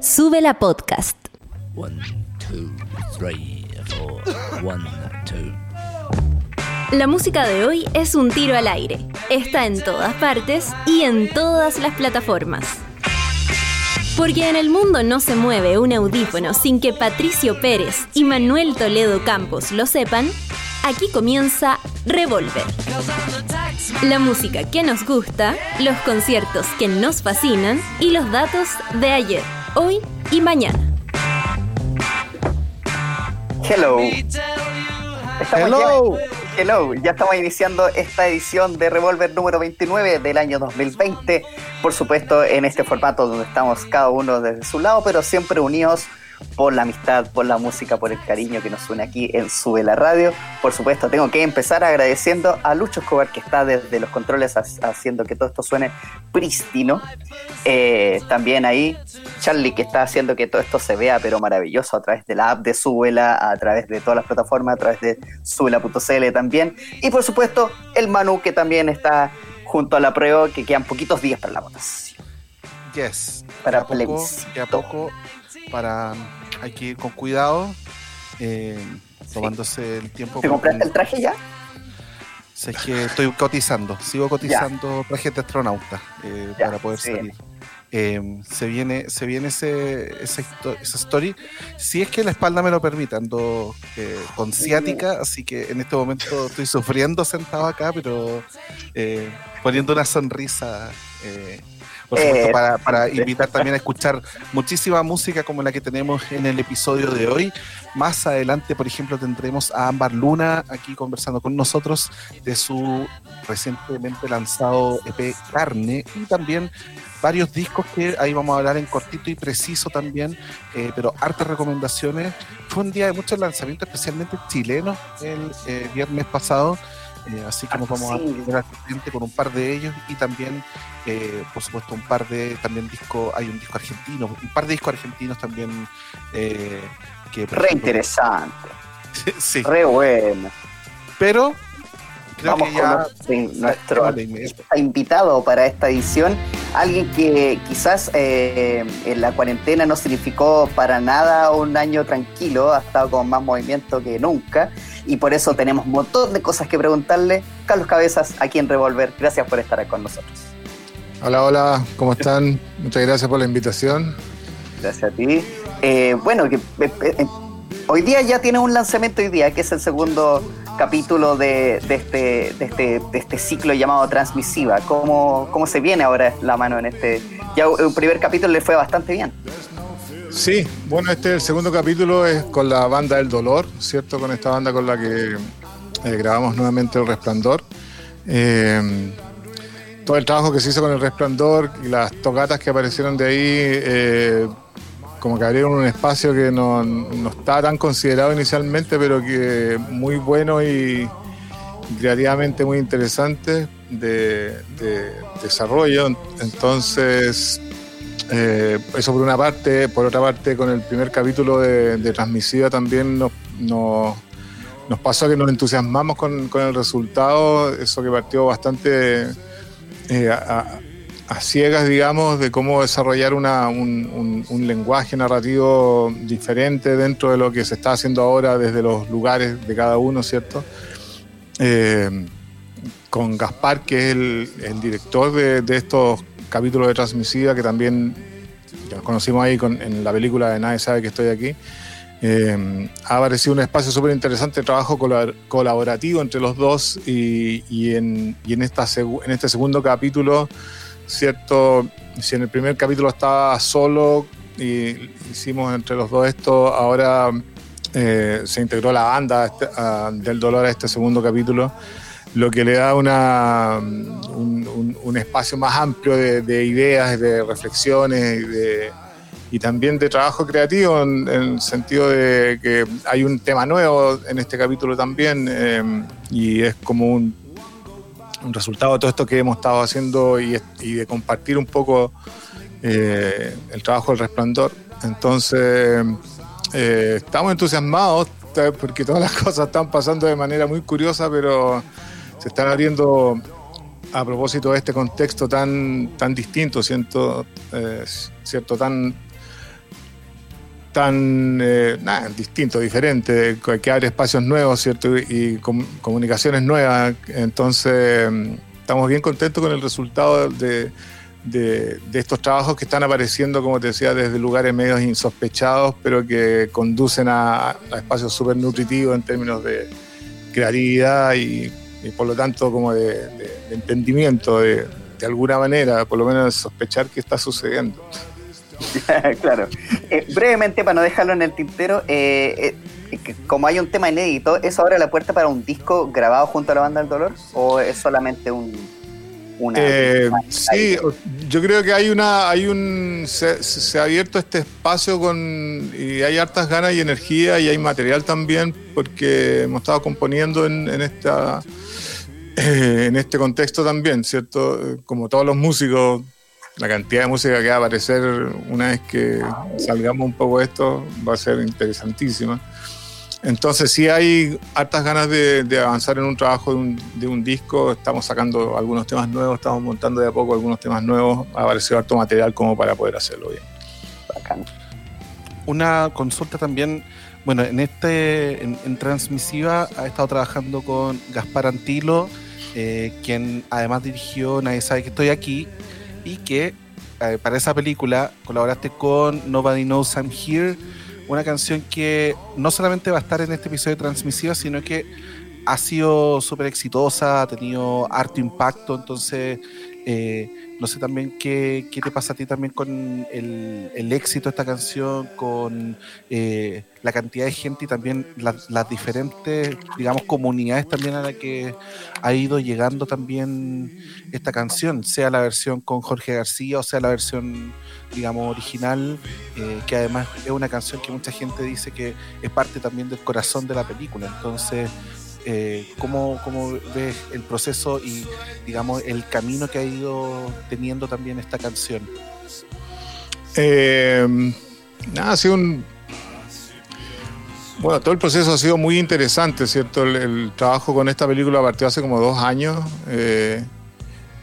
Sube la podcast. One, two, three, four. One, two. La música de hoy es un tiro al aire. Está en todas partes y en todas las plataformas. Porque en el mundo no se mueve un audífono sin que Patricio Pérez y Manuel Toledo Campos lo sepan, aquí comienza Revolver. La música que nos gusta, los conciertos que nos fascinan y los datos de ayer, hoy y mañana. Hello. Estamos Hello. Ya, hello. Ya estamos iniciando esta edición de Revolver número 29 del año 2020. Por supuesto, en este formato donde estamos cada uno desde su lado, pero siempre unidos por la amistad, por la música, por el cariño que nos une aquí en Sube la Radio. Por supuesto, tengo que empezar agradeciendo a Lucho Escobar que está desde los controles ha- haciendo que todo esto suene prístino. Eh, también ahí Charlie que está haciendo que todo esto se vea pero maravilloso a través de la app de Súbela, a través de todas las plataformas, a través de Súbela.cl también. Y por supuesto, el Manu que también está junto a la prueba, que quedan poquitos días para la votación. Yes. Para plebiscito. poco, para. Hay que ir con cuidado, eh, tomándose el tiempo. ¿Te compraste el traje ya? Sé que estoy cotizando, sigo cotizando trajes de astronauta eh, Ya, para poder sí. salir. Eh, se viene, se viene ese, histo- esa story. Si es que la espalda me lo permite, ando eh, con ciática, así que en este momento estoy sufriendo sentado acá, pero eh, poniendo una sonrisa. Por supuesto, Eh, para, para invitar también a escuchar muchísima música como la que tenemos en el episodio de hoy. Más adelante, por ejemplo, tendremos a Ámbar Luna aquí conversando con nosotros de su recientemente lanzado EP Carne y también varios discos que ahí vamos a hablar en cortito y preciso también, eh, pero hartas recomendaciones. Fue un día de muchos lanzamientos, especialmente chilenos, el eh, viernes pasado. Eh, así que nos vamos a Sí. corriente con un par de ellos y también, eh, por supuesto, un par de también discos. Hay un disco argentino, un par de discos argentinos también. eh, que Re ejemplo- interesante, sí, re bueno. pero creo Vamos que ya. nuestro, invitado para esta edición, alguien que quizás eh, en la cuarentena no significó para nada un año tranquilo, ha estado con más movimiento que nunca y por eso tenemos un montón de cosas que preguntarle. Carlos Cabezas, aquí en Revolver, gracias por estar con nosotros. Hola, hola, ¿cómo están? Muchas gracias por la invitación. Gracias a ti. Eh, bueno, que eh, eh, hoy día ya tiene un lanzamiento hoy día, que es el segundo capítulo de, de este, de, este, de este ciclo llamado Transmisiva. ¿Cómo, ¿Cómo se viene ahora la mano en este? Ya un primer capítulo le fue bastante bien. Sí, bueno, este el segundo capítulo es con la banda del dolor, ¿cierto? Con esta banda con la que eh, grabamos nuevamente El Resplandor. Eh, todo el trabajo que se hizo con El Resplandor y las tocatas que aparecieron de ahí, eh, como que abrieron un espacio que no, no estaba tan considerado inicialmente, pero que muy bueno y creativamente muy interesante de, de desarrollo. Entonces, eh, eso por una parte, por otra parte, con el primer capítulo de, de Transmisiva también nos, nos, pasó que nos entusiasmamos con, el resultado, eso que partió bastante eh, a, ciegas, digamos, de cómo desarrollar una, un, lenguaje narrativo diferente dentro de lo que se está haciendo ahora desde los lugares de cada uno, ¿cierto? Eh, con Gaspar, que es el, director de estos capítulos de Transmisiva, que también nos conocimos ahí con- en la película de Nadie sabe que estoy aquí. Eh, ha aparecido un espacio súper interesante trabajo colab- colaborativo entre los dos y, y en, y en, esta en este segundo capítulo, ¿cierto? Si en el primer capítulo estaba solo y hicimos entre los dos esto, ahora eh, se integró la banda este- a- del dolor a este segundo capítulo, lo que le da una, un, espacio más amplio de, de ideas, de reflexiones y, también de trabajo creativo, en, el sentido de que hay un tema nuevo en este capítulo también eh, y es como un, un resultado de todo esto que hemos estado haciendo y, de compartir un poco eh, el trabajo del resplandor. Entonces, eh, estamos entusiasmados porque todas las cosas están pasando de manera muy curiosa, pero se están abriendo a propósito de este contexto tan, tan distinto, siento, eh, cierto, tan están eh, nada, distintos, diferentes, que abre espacios nuevos, ¿cierto? Y com- comunicaciones nuevas. Entonces, estamos bien contentos con el resultado de, de- de estos trabajos que están apareciendo, como te decía, desde lugares medios insospechados, pero que conducen a, a espacios súper nutritivos en términos de creatividad y, y por lo tanto como de, de- de entendimiento de, de alguna manera, por lo menos de sospechar qué está sucediendo. claro. Eh, brevemente, para no dejarlo en el tintero, eh, eh, como hay un tema inédito, ¿eso abre la puerta para un disco grabado junto a la banda del dolor? ¿O es solamente un. Una, Eh, una- sí, yo creo que hay una, hay un, se, se- se ha abierto este espacio con y hay hartas ganas y energía y hay material también porque hemos estado componiendo en, en esta, eh, en este contexto también, cierto, como todos los músicos, la cantidad de música que va a aparecer una vez que salgamos un poco de esto va a ser interesantísima. Entonces sí hay hartas ganas de, de avanzar en un trabajo de un, de un disco, estamos sacando algunos temas nuevos, estamos montando de a poco algunos temas nuevos, ha aparecido harto material como para poder hacerlo bien. bacán. Una consulta también, bueno, en este, en, en Transmisiva ha estado trabajando con Gaspar Antilo, eh, quien además dirigió Nadie sabe que estoy aquí, y que eh, para esa película colaboraste con Nobody Knows I'm Here, una canción que no solamente va a estar en este episodio de Transmisiva, sino que ha sido súper exitosa, ha tenido harto impacto, entonces eh, no sé también qué, qué te pasa a ti también con el, éxito de esta canción, con la cantidad de gente y también las, las diferentes, digamos, comunidades también a las que ha ido llegando también esta canción, sea la versión con Jorge García o sea la versión, digamos, original, eh, que además es una canción que mucha gente dice que es parte también del corazón de la película. Entonces, eh, ¿cómo, ¿cómo ves el proceso y, digamos, el camino que ha ido teniendo también esta canción? Eh, nada, ha sido un... Bueno, todo el proceso ha sido muy interesante, ¿cierto? El, trabajo con esta película partió hace como dos años eh,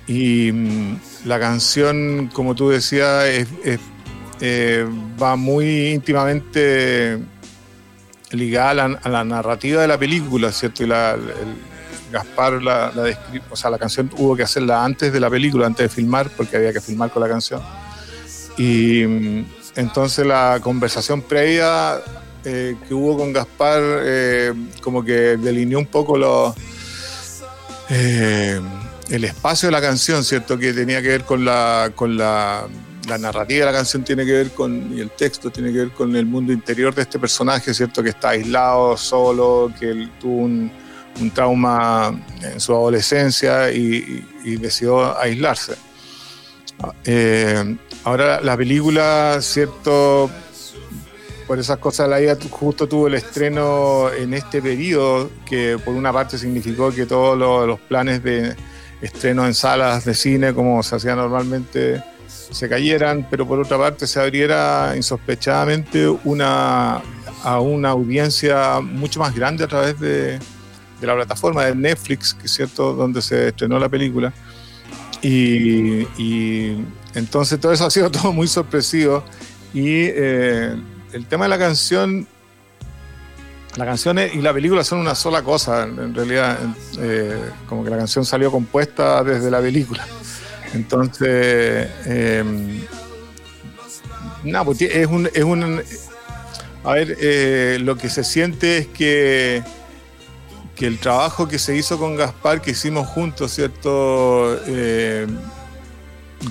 y mm, la canción, como tú decías, eh, va muy íntimamente ligada a la, narrativa de la película, ¿cierto? Y la, Gaspar la, la o sea, la canción hubo que hacerla antes de la película, antes de filmar, porque había que filmar con la canción. Y mm, entonces la conversación previa eh, que hubo con Gaspar eh, como que delineó un poco los, eh, el espacio de la canción, ¿cierto? Que tenía que ver con la, con la, la narrativa de la canción, tiene que ver con, y el texto tiene que ver con el mundo interior de este personaje, ¿cierto? Que está aislado, solo, que él tuvo un, trauma en su adolescencia y, decidió aislarse. Eh, ahora la película, cierto, por esas cosas la vida justo tuvo el estreno en este periodo, que por una parte significó que todos los, planes de estreno en salas de cine, como se hacía normalmente, se cayeran, pero por otra parte se abriera insospechadamente una, a una audiencia mucho más grande a través de, la plataforma de Netflix, que es cierto, donde se estrenó la película. Y, y entonces todo eso ha sido todo muy sorpresivo. Y eh, el tema de la canción, la canción y la película son una sola cosa, en, realidad, eh, como que la canción salió compuesta desde la película. Entonces, eh, nada, pues es un, es un, a ver, eh, lo que se siente es que que el trabajo que se hizo con Gaspar, que hicimos juntos, ¿cierto?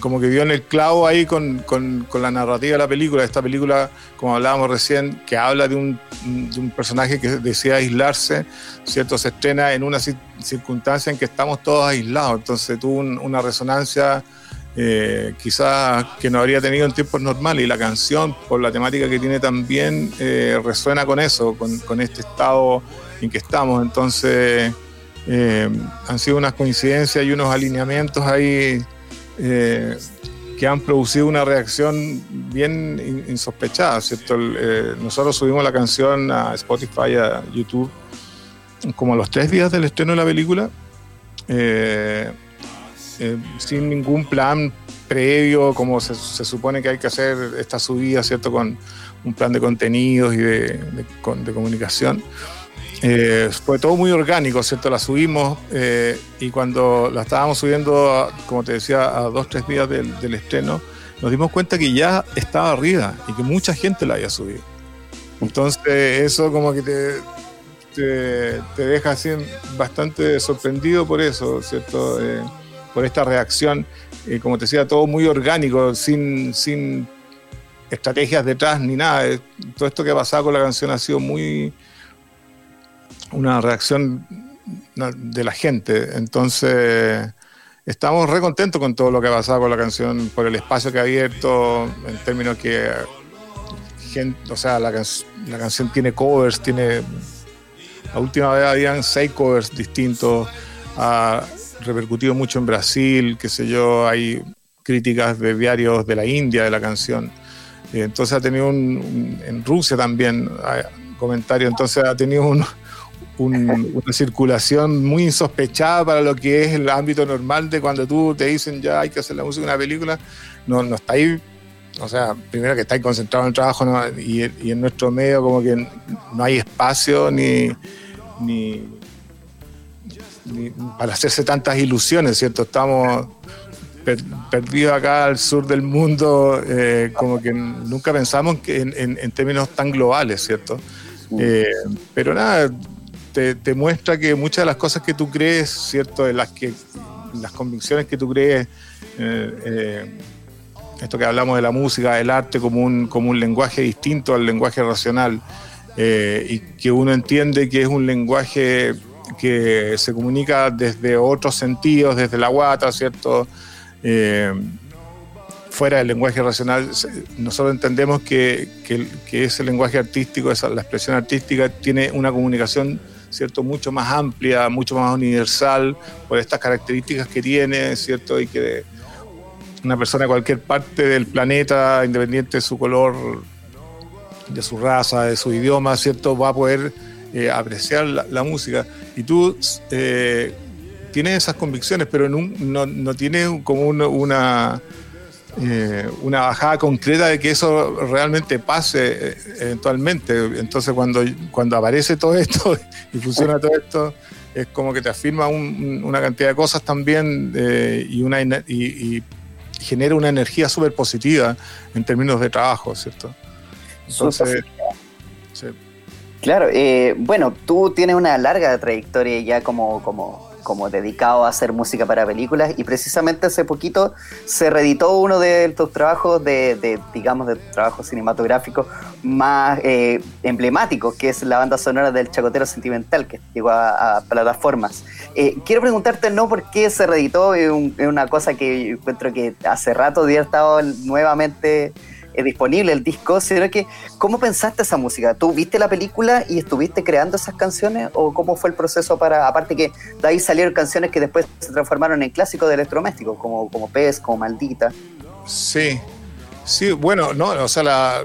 Como que dio en el clavo ahí con, con- con la narrativa de la película. Esta película, como hablábamos recién, que habla de un, de un personaje que desea aislarse, ¿cierto? Se estrena en una cir- circunstancia en que estamos todos aislados. Entonces tuvo un- una resonancia eh, quizás que no habría tenido en tiempos normales. Y la canción, por la temática que tiene también, eh, resuena con eso, con, con este estado en que estamos. Entonces, eh, han sido unas coincidencias y unos alineamientos ahí eh, que han producido una reacción bien in- insospechada, ¿cierto? El, eh, nosotros subimos la canción a Spotify, a YouTube, como a los tres días del estreno de la película, eh, eh, sin ningún plan previo, como se, se supone que hay que hacer esta subida, ¿cierto? Con un plan de contenidos y de, de- de comunicación. Eh, fue todo muy orgánico, ¿cierto? La subimos eh, y cuando la estábamos subiendo, como te decía, a dos, tres días del, estreno, nos dimos cuenta que ya estaba arriba y que mucha gente la había subido. Entonces eso como que te, te, deja así bastante sorprendido por eso, ¿cierto? Eh, por esta reacción, como te decía, todo muy orgánico, sin, sin estrategias detrás ni nada. Todo esto que ha pasado con la canción ha sido muy una reacción de la gente. Entonces, estamos re contentos con todo lo que ha pasado con la canción, por el espacio que ha abierto, en términos que, gen- o sea, la canción tiene covers, tiene, la última vez habían seis covers distintos, ha repercutido mucho en Brasil, qué sé yo, hay críticas de diarios de la India de la canción. Eh, Entonces ha tenido un, un- en Rusia también hay comentarios, entonces ha tenido un, un- una circulación muy insospechada para lo que es el ámbito normal de cuando tú te dicen ya hay que hacer la música de una película, no, no está ahí, o sea, primero que está ahí concentrado en el trabajo ¿no? y, y en nuestro medio como que no hay espacio ni, ni, ni para hacerse tantas ilusiones, ¿cierto? Estamos per- perdidos acá al sur del mundo, eh, como que nunca pensamos que en, en- en términos tan globales, ¿cierto? Eh, pero nada, te, muestra que muchas de las cosas que tú crees, ¿cierto? De las, que, las convicciones que tú crees, eh, eh, esto que hablamos de la música, del arte como un, como un lenguaje distinto al lenguaje racional, eh, y que uno entiende que es un lenguaje que se comunica desde otros sentidos, desde la guata, ¿cierto? Fuera del lenguaje racional, nosotros entendemos que, que- que ese lenguaje artístico, esa, la expresión artística, tiene una comunicación ¿cierto? mucho más amplia, mucho más universal, por estas características que tiene, ¿cierto? y que una persona de cualquier parte del planeta, independiente de su color, de su raza, de su idioma, ¿cierto? va a poder eh, apreciar la, música. Y tú eh, tienes esas convicciones, pero en no, no tienes como un- una, eh, una bajada concreta de que eso realmente pase eh, eventualmente. Entonces cuando, cuando aparece todo esto y funciona todo esto, es como que te afirma un- un- una cantidad de cosas también eh, y, una, y, genera una energía súper positiva en términos de trabajo, ¿cierto? Entonces. Claro, eh, bueno, tú tienes una larga trayectoria ya como, como, como dedicado a hacer música para películas y precisamente hace poquito se reeditó uno de tus trabajos de, digamos, de trabajos cinematográficos más eh, emblemáticos, que es la banda sonora del Chacotero Sentimental, que llegó a, plataformas. Eh, quiero preguntarte no por qué se reeditó, es, un- una cosa que yo encuentro que hace rato había estado nuevamente disponible el disco, sino que ¿cómo pensaste esa música? ¿Tú viste la película y estuviste creando esas canciones o cómo fue el proceso para, aparte que de ahí salieron canciones que después se transformaron en clásicos de electrodomésticos, como, como Pez, como Maldita? Sí, sí, bueno, no, o sea, la-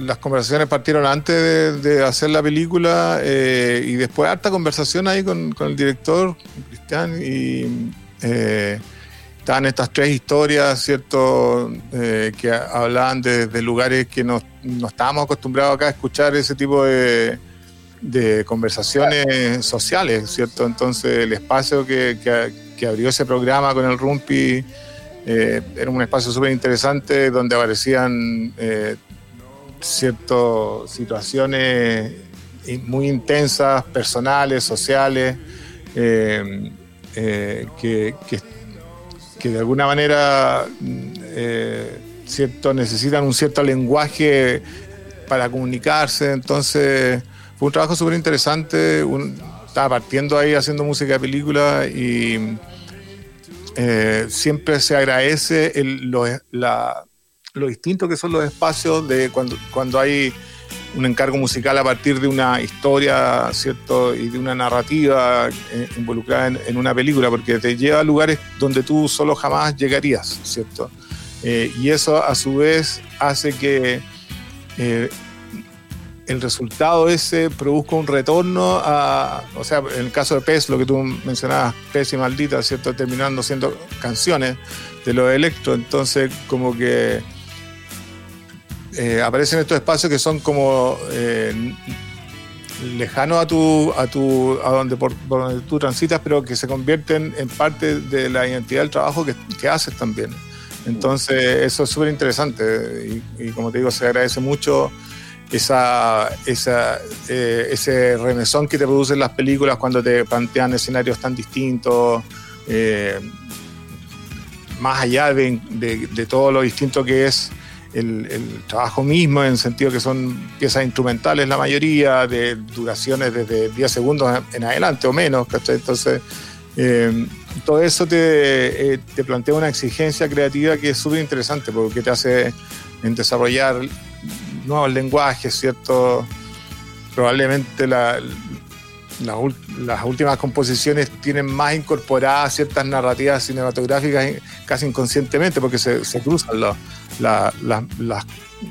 las conversaciones partieron antes de, hacer la película eh, y después harta conversación ahí con, el director, Cristian, y eh, estaban estas tres historias, ¿cierto?, Eh, que hablaban de, lugares que no, no estábamos acostumbrados acá a escuchar ese tipo de, de conversaciones sociales, ¿cierto? Entonces el espacio que, que- abrió ese programa con el Rumpi eh, era un espacio súper interesante donde aparecían eh, ciertas situaciones muy intensas, personales, sociales, eh, que- que de alguna manera eh, cierto, necesitan un cierto lenguaje para comunicarse. Entonces fue un trabajo súper interesante. Estaba partiendo ahí haciendo música de película y eh, siempre se agradece el- lo, la- distinto que son los espacios de cuando, cuando hay un encargo musical a partir de una historia, ¿cierto? Y de una narrativa eh, involucrada en, una película, porque te lleva a lugares donde tú solo jamás llegarías, ¿cierto? Eh, y eso a su vez hace que eh, el resultado ese produzca un retorno a, o sea, en el caso de Pez, lo que tú mencionabas, Pez y Maldita, ¿cierto? Terminando siendo canciones de los electro, entonces como que eh, aparecen estos espacios que son como eh, lejanos a tu, a tu, a donde por, donde tú transitas, pero que se convierten en parte de la identidad del trabajo que, que haces también. Entonces, eso es súper interesante y, como te digo, se agradece mucho esa, esa eh, ese remesón que te producen las películas cuando te plantean escenarios tan distintos, más allá de, de, todo lo distinto que es el, trabajo mismo, en el sentido que son piezas instrumentales la mayoría, de duraciones desde 10 segundos en adelante o menos, Entonces, eh, todo eso te, eh, te, plantea una exigencia creativa que es súper interesante porque te hace desarrollar nuevos lenguajes, ¿cierto? Probablemente la, las últimas composiciones tienen más incorporadas ciertas narrativas cinematográficas casi inconscientemente porque se, se cruzan las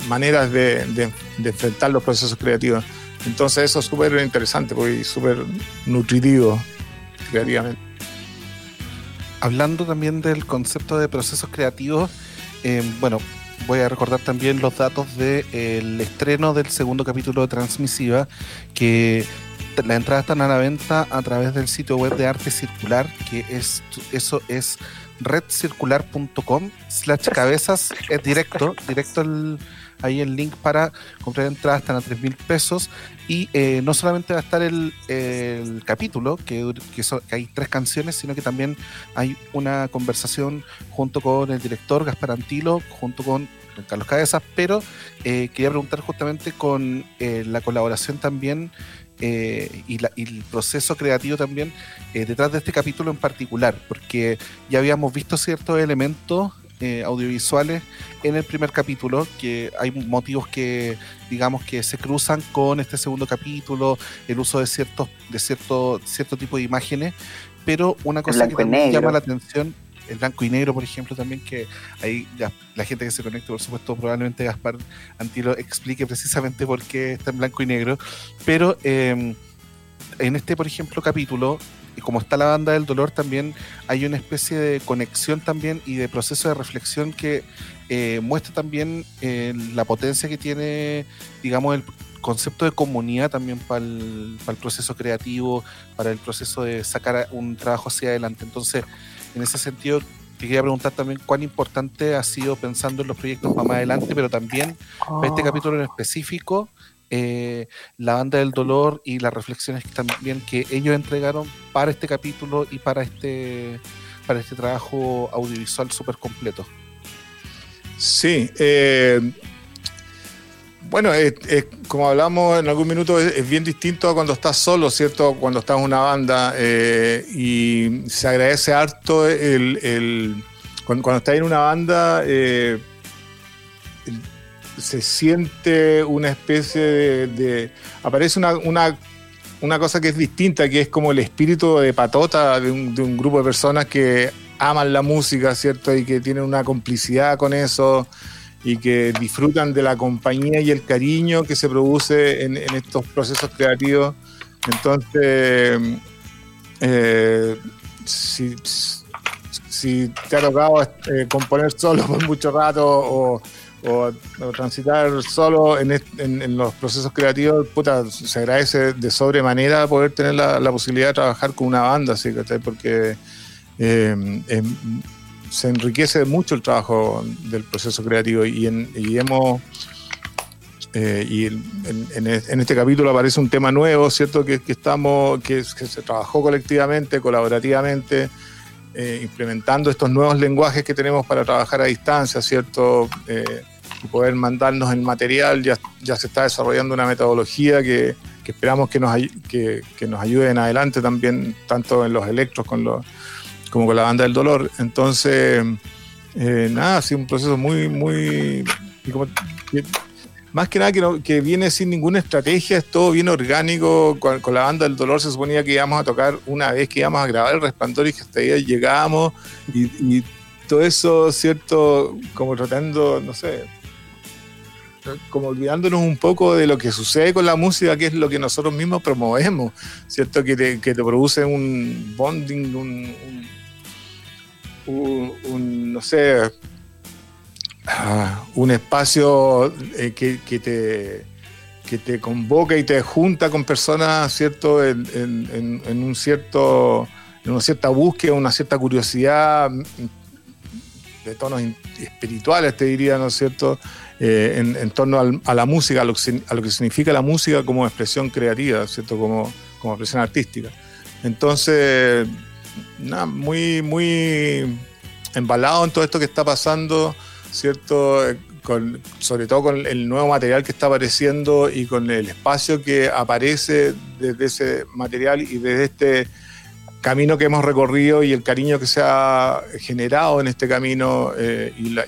maneras de, enfrentar los procesos creativos. Entonces eso es súper interesante y súper nutritivo creativamente hablando también del concepto de procesos creativos, eh, bueno, voy a recordar también los datos del estreno del segundo capítulo de Transmisiva, que las entradas están a la venta a través del sitio web de Arte Circular, que es eso es redcircular.com slash cabezas, es directo, directo el ahí el link para comprar entradas están a 3 mil pesos. Y eh, no solamente va a estar el, el capítulo, que, que, hay tres canciones, sino que también hay una conversación junto con el director Gaspar Antilo, junto con Carlos Cabezas, pero eh, quería preguntar justamente con eh, la colaboración también eh, y, la, y, el proceso creativo también eh, detrás de este capítulo en particular, porque ya habíamos visto ciertos elementos eh, audiovisuales en el primer capítulo, que hay motivos que digamos que se cruzan con este segundo capítulo, el uso de ciertos, de cierto, cierto tipo de imágenes, pero una cosa que también llama la atención, el blanco y negro, por ejemplo, también que ahí ya, la gente que se conecte, por supuesto, probablemente Gaspar Antilo explique precisamente por qué está en blanco y negro, pero eh, en este, por ejemplo, capítulo, como está la banda del dolor, también hay una especie de conexión también y de proceso de reflexión que eh, muestra también eh, la potencia que tiene, digamos, el concepto de comunidad también para el, para el proceso creativo, para el proceso de sacar un trabajo hacia adelante. Entonces, en ese sentido, te quería preguntar también cuán importante ha sido pensando en los proyectos para más adelante, pero también para este capítulo en específico, eh, la banda del dolor y las reflexiones que también que ellos entregaron para este capítulo y para este para este trabajo audiovisual súper completo. Sí, eh, bueno, es, es, como hablamos en algún minuto, es, bien distinto a cuando estás solo, ¿cierto? Cuando estás en una banda eh, y se agradece harto el, el cuando, estás en una banda, eh, se siente una especie de... de aparece una, una, una, cosa que es distinta, que es como el espíritu de patota de un, de un, grupo de personas que aman la música, ¿cierto? Y que tienen una complicidad con eso y que disfrutan de la compañía y el cariño que se produce en, en estos procesos creativos. Entonces, eh, si, si, te ha tocado eh, componer solo por mucho rato o o, transitar solo en, en, los procesos creativos, puta, se agradece de sobremanera poder tener la, posibilidad de trabajar con una banda, ¿sí? porque eh, eh, se enriquece mucho el trabajo del proceso creativo y, en, y hemos... Eh, y en, en, este capítulo aparece un tema nuevo, ¿cierto? Que, que estamos, que, que, se trabajó colectivamente, colaborativamente, eh, implementando estos nuevos lenguajes que tenemos para trabajar a distancia, ¿cierto? Eh, y poder mandarnos el material, ya, ya se está desarrollando una metodología que, que esperamos que nos, que, que, nos ayude en adelante también, tanto en los electros con los, como con la banda del dolor. Entonces, eh, nada, ha sido un proceso muy, muy... Más que nada que, no, que, viene sin ninguna estrategia, es todo bien orgánico. Con, la banda del dolor se suponía que íbamos a tocar una vez que íbamos a grabar el resplandor y que hasta ahí llegábamos y, y todo eso, ¿cierto? Como tratando, no sé, como olvidándonos un poco de lo que sucede con la música, que es lo que nosotros mismos promovemos, ¿cierto? Que te, que te produce un bonding, un, un, no sé, ah, un espacio eh, que, que, te, que te convoca y te junta con personas, ¿cierto? En, en, un cierto, en una cierta búsqueda, una cierta curiosidad de tonos espirituales, te diría, ¿no es cierto? Eh, en, torno al, a la música, a lo, que, a lo, que, significa la música como expresión creativa, ¿cierto? Como, como expresión artística. Entonces, nada, muy, muy embalado en todo esto que está pasando, ¿cierto? Con, sobre todo con el nuevo material que está apareciendo y con el espacio que aparece desde ese material y desde este camino que hemos recorrido y el cariño que se ha generado en este camino eh, y, la,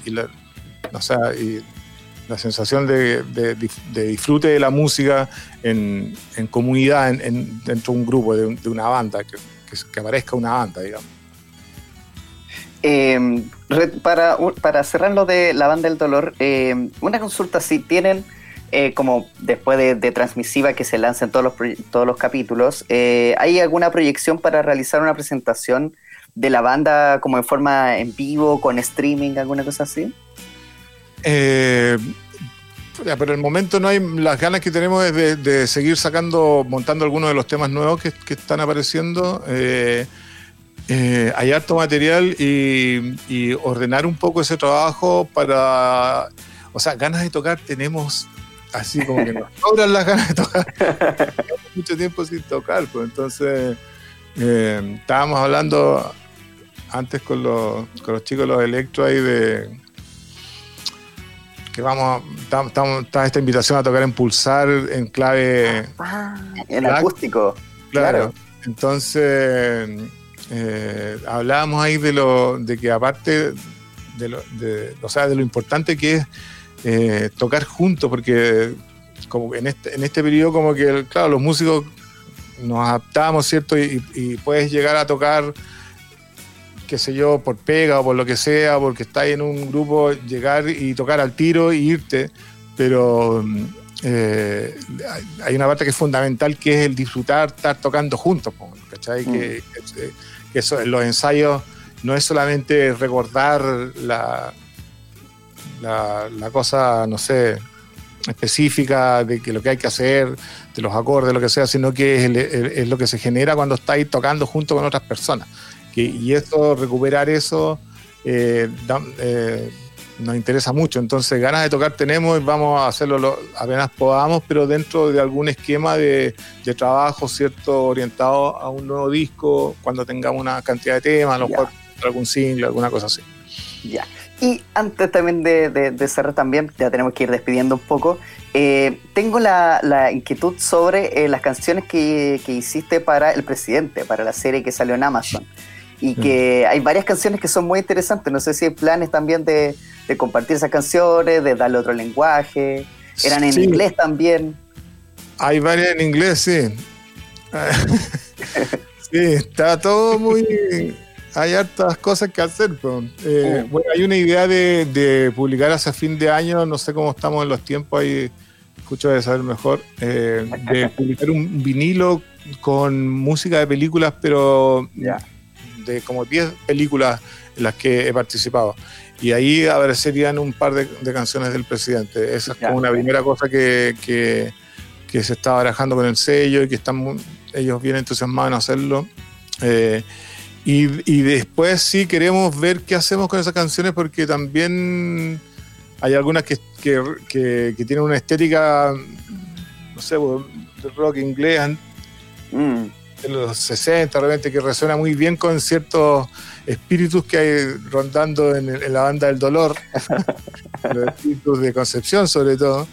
la, sensación de, de, de, disfrute de la música en, comunidad, en, en, dentro de un grupo, de, de una banda, que, que, que, aparezca una banda, digamos. Eh, para, para cerrar lo de la banda del dolor, eh, una consulta, si tienen eh, como después de, de, transmisiva que se lancen todos los, todos los capítulos, eh, ¿hay alguna proyección para realizar una presentación de la banda como en forma en vivo, con streaming, alguna cosa así? Pero el momento no hay, las ganas que tenemos es de, de seguir sacando, montando algunos de los temas nuevos que, que están apareciendo. Eh, eh, hay harto material y, y, ordenar un poco ese trabajo para, o sea, ganas de tocar tenemos así como que nos sobran las ganas de tocar. mucho tiempo sin tocar, pues entonces eh, estábamos hablando antes con los, con los chicos los electro ahí de que vamos, estamos, está esta invitación a tocar en pulsar en clave ah, en acústico. Claro. claro. Entonces eh, hablábamos ahí de lo de que aparte de lo, de, o sea, de lo importante que es eh, tocar juntos, porque como en este, en este periodo como que, claro, los músicos nos adaptamos, ¿cierto? Y, y, puedes llegar a tocar, qué sé yo, por pega o por lo que sea, porque estás en un grupo, llegar y tocar al tiro y irte, pero eh, hay una parte que es fundamental que es el disfrutar, estar tocando juntos, ¿cachai? Mm. Que, que eso, en los ensayos no es solamente recordar la, la, la, cosa, no sé, específica de que lo que hay que hacer, de los acordes, lo que sea, sino que es, el, el, es lo que se genera cuando estáis tocando junto con otras personas. Que, y eso, recuperar eso, eh, da, eh, nos interesa mucho. Entonces, ganas de tocar tenemos y vamos a hacerlo lo, apenas podamos, pero dentro de algún esquema de, de, trabajo, ¿cierto? Orientado a un nuevo disco, cuando tengamos una cantidad de temas, a lo mejor algún single, alguna cosa así. Ya. Y antes también de, de, de, cerrar también, ya tenemos que ir despidiendo un poco, eh, tengo la, la, inquietud sobre eh, las canciones que, que, hiciste para El Presidente, para la serie que salió en Amazon. Y que hay varias canciones que son muy interesantes. No sé si hay planes también de, de compartir esas canciones, de darle otro lenguaje. Eran en sí. inglés también. Hay varias en inglés, sí. sí, está todo muy hay hartas cosas que hacer. Pero, eh, oh. Bueno, hay una idea de, de, publicar hacia fin de año, no sé cómo estamos en los tiempos, ahí escucho de saber mejor, eh, de publicar un vinilo con música de películas, pero yeah. De como 10 películas en las que he participado. Y ahí aparecerían un par de, de canciones del presidente. Esa es como una primera cosa que, que, que, se está barajando con el sello y que están ellos bien entusiasmados en hacerlo. Eh, y, y, después sí queremos ver qué hacemos con esas canciones porque también hay algunas que, que, que, tienen una estética, no sé, rock inglés mm. De los 60, realmente que resuena muy bien con ciertos espíritus que hay rondando en, en la banda del dolor, los espíritus de Concepción sobre todo.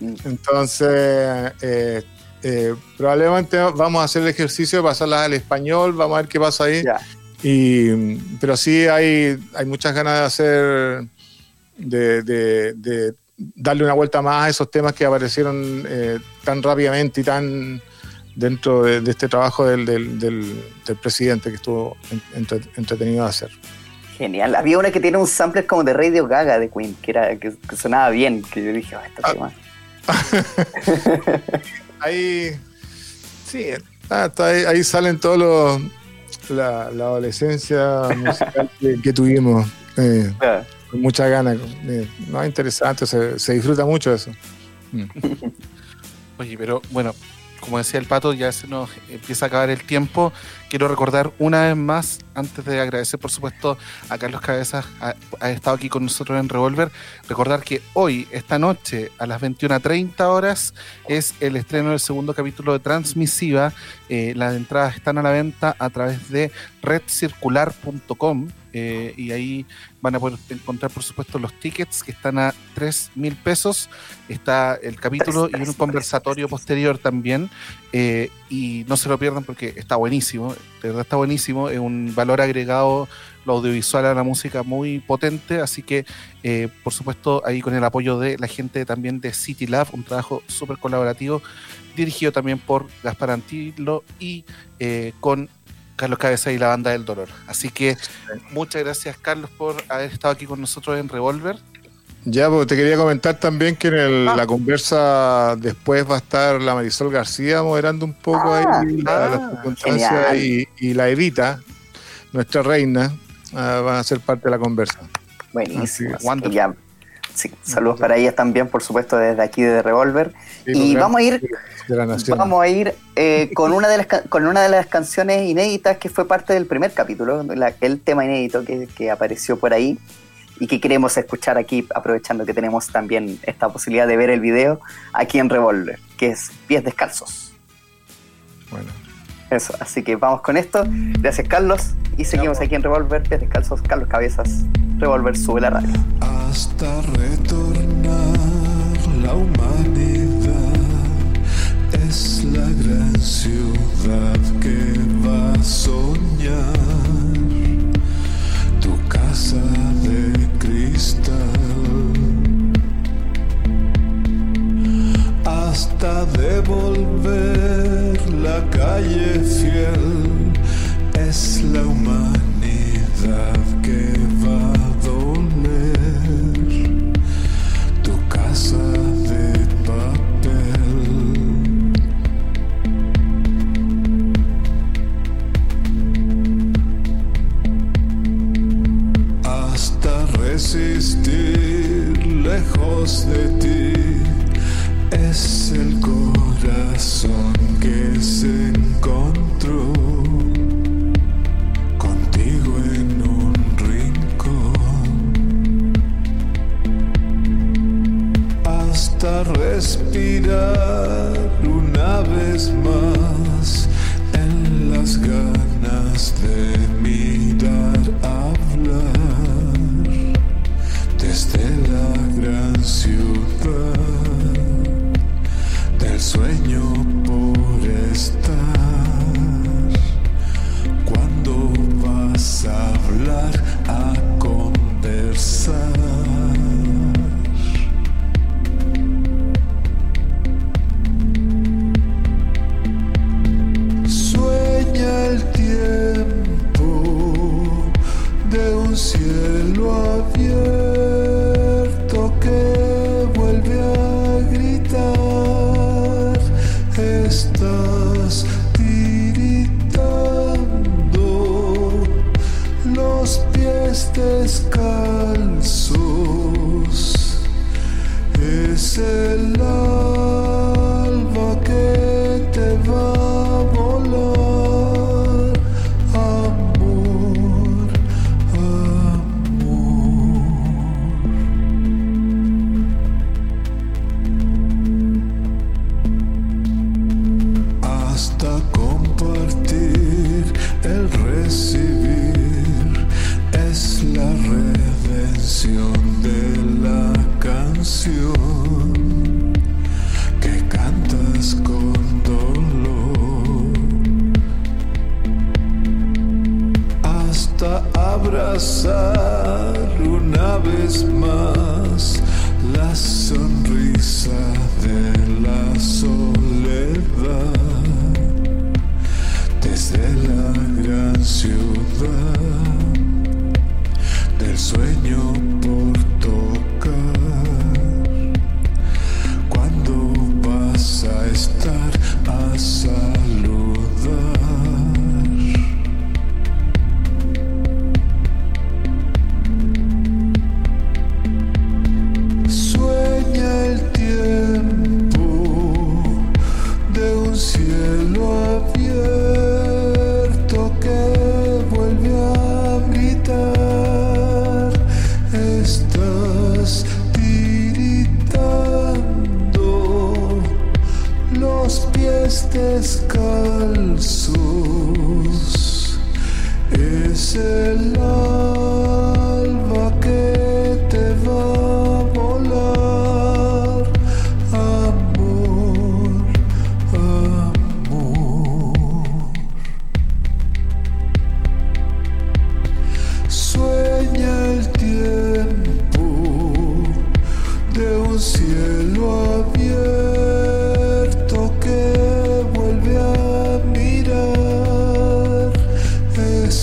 Mm. Entonces, eh, eh, probablemente vamos a hacer el ejercicio de pasarlas al español, vamos a ver qué pasa ahí. Yeah. Y, pero sí hay, hay muchas ganas de hacer, de, de, de, darle una vuelta más a esos temas que aparecieron eh, tan rápidamente y tan dentro de, de este trabajo del, del, del, del, presidente que estuvo entre, entretenido de hacer. Genial. Había una que tiene un sampler como de Radio Gaga de Queen, que era que, que sonaba bien, que yo dije, oh, este Ah. tema. Ahí, sí, ah, ahí, ahí salen todos los la, la adolescencia musical que, que tuvimos eh, Ah, con mucha ganas. Eh, no, interesante, se, se disfruta mucho eso. Mm. Oye, pero bueno, como decía el pato, ya se nos empieza a acabar el tiempo. Quiero recordar una vez más, antes de agradecer, por supuesto, a Carlos Cabezas, ha, estado aquí con nosotros en Revolver, recordar que hoy, esta noche, a las 21.30 horas, es el estreno del segundo capítulo de Transmisiva. Eh, las entradas están a la venta a través de redcircular.com eh, y ahí van a poder encontrar, por supuesto, los tickets que están a 3 mil pesos. Está el capítulo y un conversatorio posterior también. eh, y no se lo pierdan porque está buenísimo, de verdad está buenísimo. Es un valor agregado, lo audiovisual a la música muy potente. Así que, eh, por supuesto, ahí con el apoyo de la gente también de City Lab, un trabajo súper colaborativo, dirigido también por Gaspar Antilo y eh, con Carlos Cabeza y la banda del dolor. Así que muchas gracias Carlos por haber estado aquí con nosotros en Revolver. Ya, pues te quería comentar también que en el- Ah. la conversa después va a estar la Marisol García moderando un poco Ah, ahí la- ah, las circunstancias genial. y, y la Evita, nuestra reina, ah, van a ser parte de la conversa. buenísimo. Ya- sí, saludos para ellas también, por supuesto, desde aquí de Revolver. Sí, Y vamos a ir. Vamos a ir eh, con, una de las, con una de las canciones inéditas que fue parte del primer capítulo, la- el tema inédito que, que apareció por ahí y que queremos escuchar aquí, aprovechando que tenemos también esta posibilidad de ver el video aquí en Revolver, que es Pies Descalzos. Bueno, Eso, así que vamos con esto. Gracias, Carlos. Y seguimos aquí en Revolver, Pies Descalzos, Carlos Cabezas. Revolver sube la radio. hasta retornar la humanidad es la gran ciudad que va a soñar tu casa de hasta devolver la calle fiel es la humanidad que va a doler. Tu casa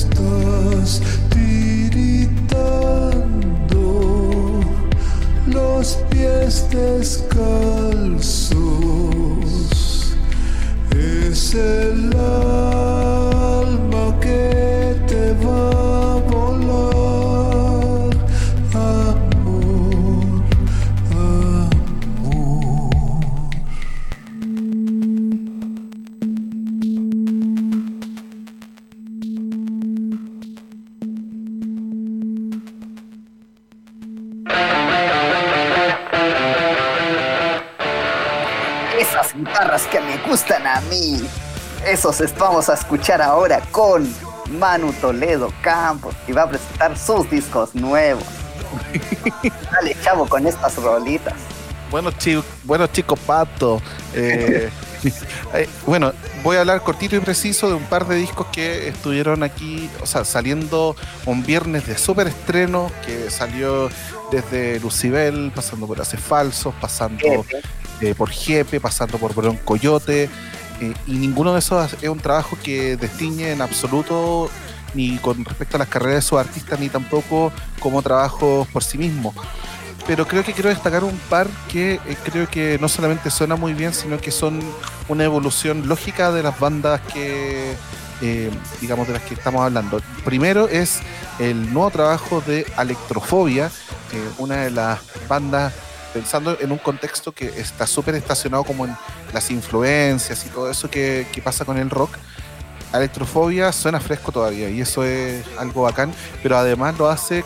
Estás tiritando los pies descalzos. Es el mí. Esos es- vamos a escuchar ahora con Manu Toledo Campos y va a presentar sus discos nuevos. Dale, chavo, con estas rolitas. Bueno, chi- bueno chicos, pato. Eh, eh, bueno, voy a hablar cortito y preciso de un par de discos que estuvieron aquí, o sea, saliendo un viernes de super estreno, que salió desde Lucibel, pasando por Hace Falsos, pasando eh, por Jepe, pasando por Bron Coyote, eh, y ninguno de esos es un trabajo que destiñe en absoluto ni con respecto a las carreras de sus artistas, ni tampoco como trabajos por sí mismos. Pero creo que quiero destacar un par que eh, creo que no solamente suena muy bien, sino que son una evolución lógica de las bandas que, eh, digamos, de las que estamos hablando. Primero es el nuevo trabajo de Electrofobia, eh, una de las bandas pensando en un contexto que está súper estacionado como en las influencias y todo eso que, pasa con el rock. Electrofobia suena fresco todavía y eso es algo bacán, pero además lo hace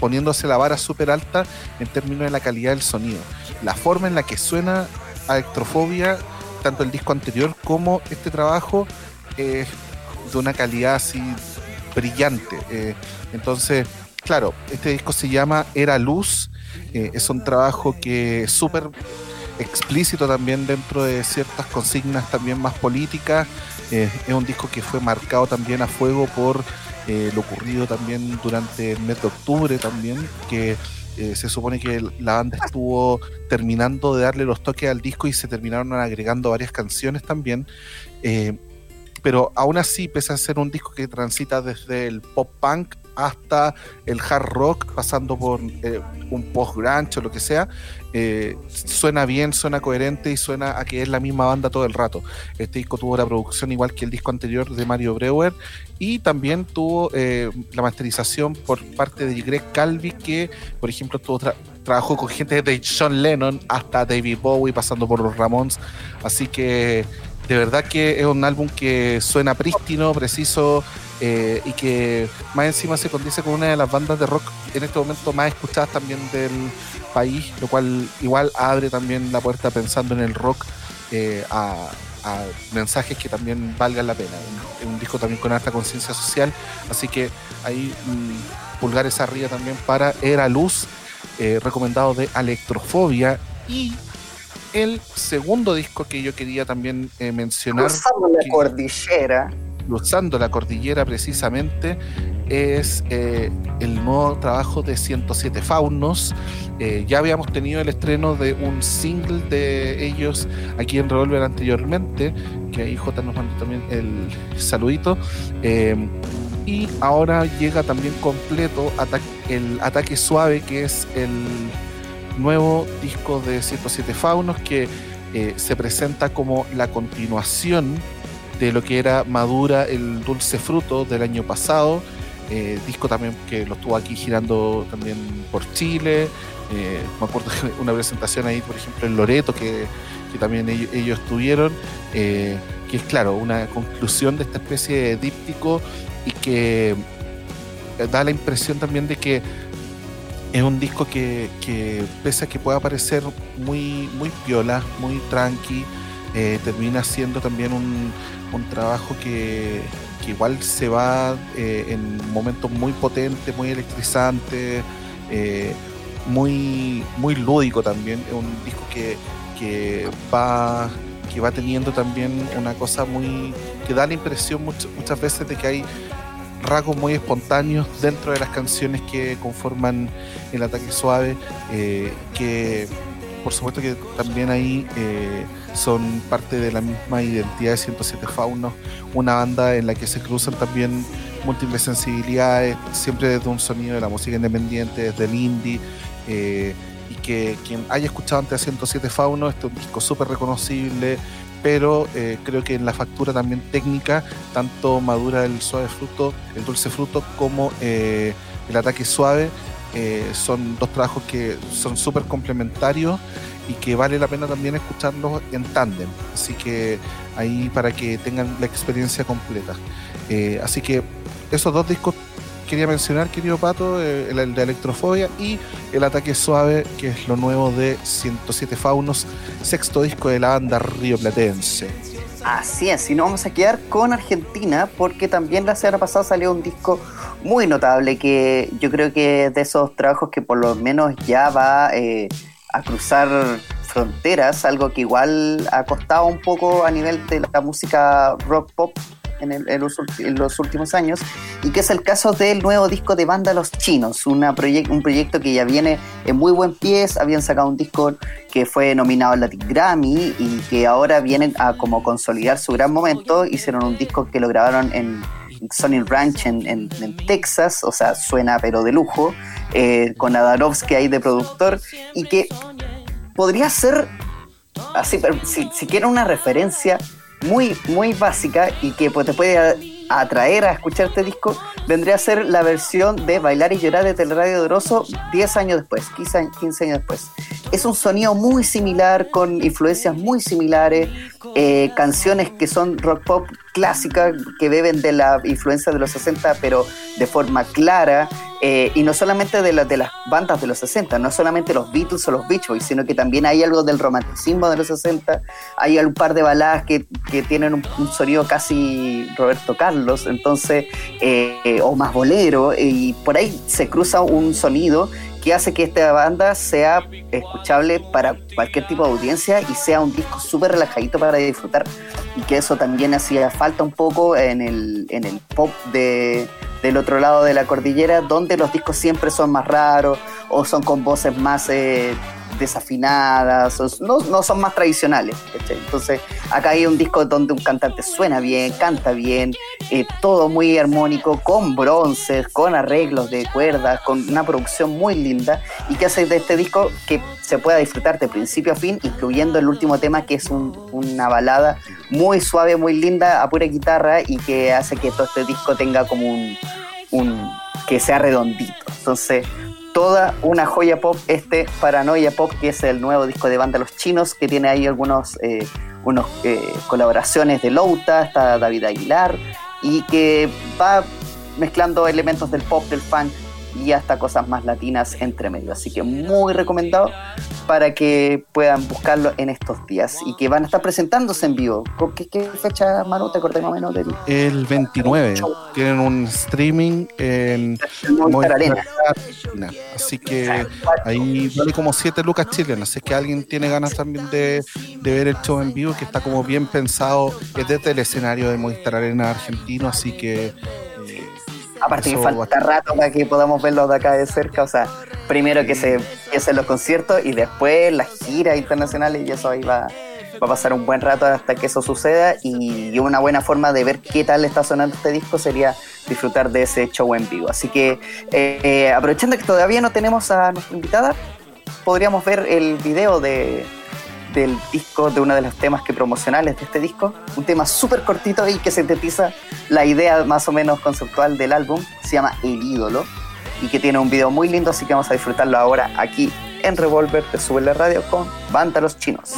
poniéndose la vara súper alta en términos de la calidad del sonido. La forma en la que suena Electrofobia, tanto el disco anterior como este trabajo, es de una calidad así brillante. Eh, entonces, claro, este disco se llama Era Luz, eh, es un trabajo que es súper explícito también dentro de ciertas consignas también más políticas. Eh, es un disco que fue marcado también a fuego por eh, lo ocurrido también durante el mes de octubre también, que se supone que la banda estuvo terminando de darle los toques al disco y se terminaron agregando varias canciones también. Pero aún así, pese a ser un disco que transita desde el pop punk hasta el hard rock, pasando por eh, un post grunge o lo que sea, eh, suena bien, suena coherente y suena a que es la misma banda todo el rato. Este disco tuvo la producción igual que el disco anterior de Mario Breuer y también tuvo eh, la masterización por parte de Greg Calvi, que por ejemplo tuvo tra- trabajó con gente de John Lennon hasta David Bowie, pasando por los Ramones. Así que de verdad que es un álbum que suena prístino, preciso eh, y que más encima se condice con una de las bandas de rock en este momento más escuchadas también del país, lo cual igual abre también la puerta pensando en el rock eh, a, a mensajes que también valgan la pena. Es un, disco también con alta conciencia social, así que ahí mm, pulgares arriba también para Era Luz, eh, recomendado de Electrofobia y el segundo disco que yo quería también eh, mencionar Cruzando la que- cordillera. Cruzando la cordillera precisamente es eh, el nuevo trabajo de 107 Faunos. Eh, ya habíamos tenido el estreno de un single de ellos aquí en Revolver anteriormente, que ahí J nos mandó también el saludito. Eh, y ahora llega también completo el Ataque Suave, que es el nuevo disco de 107 Faunos, que se presenta como la continuación de lo que era Madura el Dulce Fruto del año pasado. eh, disco también que lo estuvo aquí girando también por Chile. eh, me acuerdo de una presentación ahí, por ejemplo, en Loreto, que, que también ellos, ellos tuvieron, eh, que es claro, una conclusión de esta especie de díptico y que da la impresión también de que es un disco que, que pese a que pueda parecer muy, muy piola, muy tranqui, termina siendo también un, un trabajo que, que igual se va eh, en momentos muy potentes, muy electrizantes, eh, muy, muy lúdico también. Es un disco que, que va que va teniendo también una cosa muy que da la impresión much- muchas veces de que hay rasgos muy espontáneos dentro de las canciones que conforman el ataque suave eh, que por supuesto que también ahí son parte de la misma identidad de 107 Faunos, una banda en la que se cruzan también múltiples sensibilidades, siempre desde un sonido de la música independiente, desde el indie, eh, y que quien haya escuchado antes a 107 Faunos, este es un disco súper reconocible, pero eh, creo que en la factura también técnica, tanto Madura el suave fruto, el dulce fruto, como eh, el ataque suave, son dos trabajos que son súper complementarios y que vale la pena también escucharlos en tándem. Así que ahí para que tengan la experiencia completa. Eh, así que esos dos discos quería mencionar, querido Pato, eh, el, de Electrofobia y el Ataque Suave, que es lo nuevo de 107 Faunos, sexto disco de la banda Río Platense. Así es, y nos vamos a quedar con Argentina porque también la semana pasada salió un disco muy notable que yo creo que es de esos trabajos que por lo menos ya va eh, a cruzar fronteras, algo que igual ha costado un poco a nivel de la música rock pop en, el- en los, últimos años, y que es el caso del nuevo disco de banda Los Chinos, una un proyecto que ya viene en muy buen pie, habían sacado un disco que fue nominado al Latin Grammy y que ahora vienen a como consolidar su gran momento, hicieron un disco que lo grabaron en Sony Ranch en, Texas, o sea, suena pero de lujo, eh, con Adarovsky ahí de productor, y que podría ser, así, pero si, si una referencia muy, muy básica y que pues, te puede atraer a escuchar este disco, vendría a ser la versión de Bailar y Llorar de Teleradio Doroso 10 años después, 15, años- 15 años después. Es un sonido muy similar, con influencias muy similares, eh, canciones que son rock pop clásicas, que beben de la influencia de los 60, pero de forma clara, eh, y no solamente de, de las bandas de los 60, no solamente los Beatles o los Beach Boys, sino que también hay algo del romanticismo de los 60, hay un par de baladas que, que tienen un, sonido casi Roberto Carlos, entonces, eh, o más bolero, y por ahí se cruza un sonido que hace que esta banda sea escuchable para cualquier tipo de audiencia y sea un disco súper relajadito para disfrutar. Y que eso también hacía falta un poco en el, en el pop de, del otro lado de la cordillera, donde los discos siempre son más raros o son con voces más eh, desafinadas, no, no son más tradicionales. Entonces, acá hay un disco donde un cantante suena bien, canta bien, eh, todo muy armónico, con bronces, con arreglos de cuerdas, con una producción muy linda y que hace de este disco que se pueda disfrutar de principio a fin, incluyendo el último tema que es un- una balada muy suave, muy linda, a pura guitarra y que hace que todo este disco tenga como un, un que sea redondito. Entonces, toda una joya pop, este Paranoia Pop, que es el nuevo disco de banda Los Chinos, que tiene ahí algunos eh, eh, colaboraciones de Louta, está David Aguilar, y que va mezclando elementos del pop, del funk y hasta cosas más latinas entre medio. Así que muy recomendado para que puedan buscarlo en estos días y que van a estar presentándose en vivo. ¿Con ¿Qué, qué fecha, Manu? ¿Te acordás más o menos del El 29 tienen un streaming en Movistar Arena? Arena. Así que ahí vale como 7 lucas chilenas. Así que alguien tiene ganas también de, de ver el show en vivo, que está como bien pensado. Es desde el escenario de Movistar Arena argentino, así que. Aparte que falta rato para que podamos verlos de acá de cerca, o sea, primero que se empiecen los conciertos y después las giras internacionales y eso ahí va, va a pasar un buen rato hasta que eso suceda y una buena forma de ver qué tal está sonando este disco sería disfrutar de ese show en vivo. Así que eh, eh, aprovechando que todavía no tenemos a nuestra invitada, podríamos ver el video de, del disco, de uno de los temas que promocionales de este disco, un tema súper cortito y que sintetiza la idea más o menos conceptual del álbum, se llama El ídolo y que tiene un video muy lindo, así que vamos a disfrutarlo ahora aquí en Revolver de Sube la Radio con Banda Los Chinos.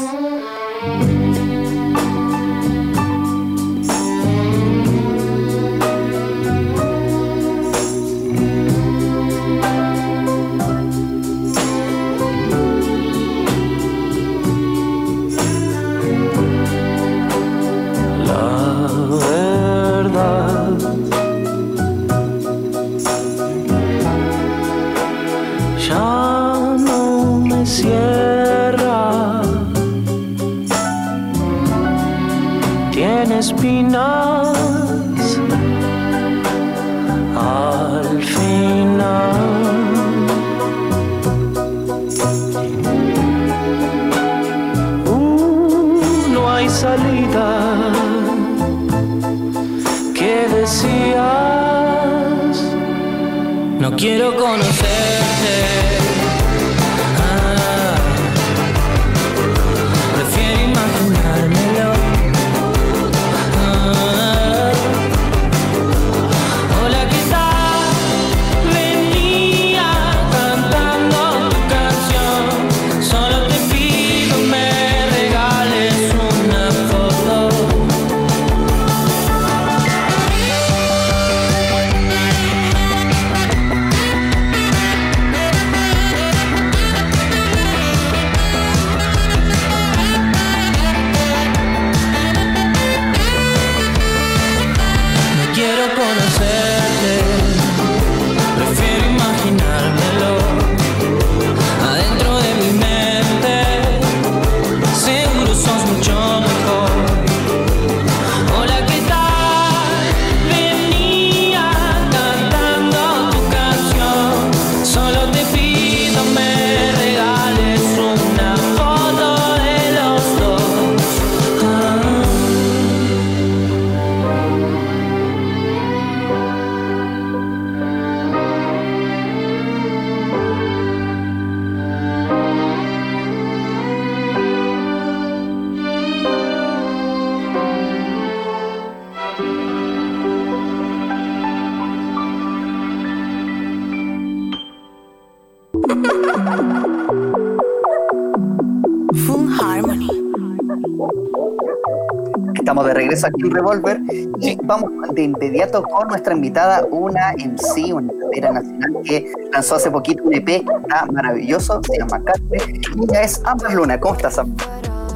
Aquí en Revolver y vamos de inmediato con nuestra invitada, una MC, una rapera nacional que lanzó hace poquito un EP que está maravilloso, se llama Carte, y ella es Amber Luna. ¿Cómo estás, Amber?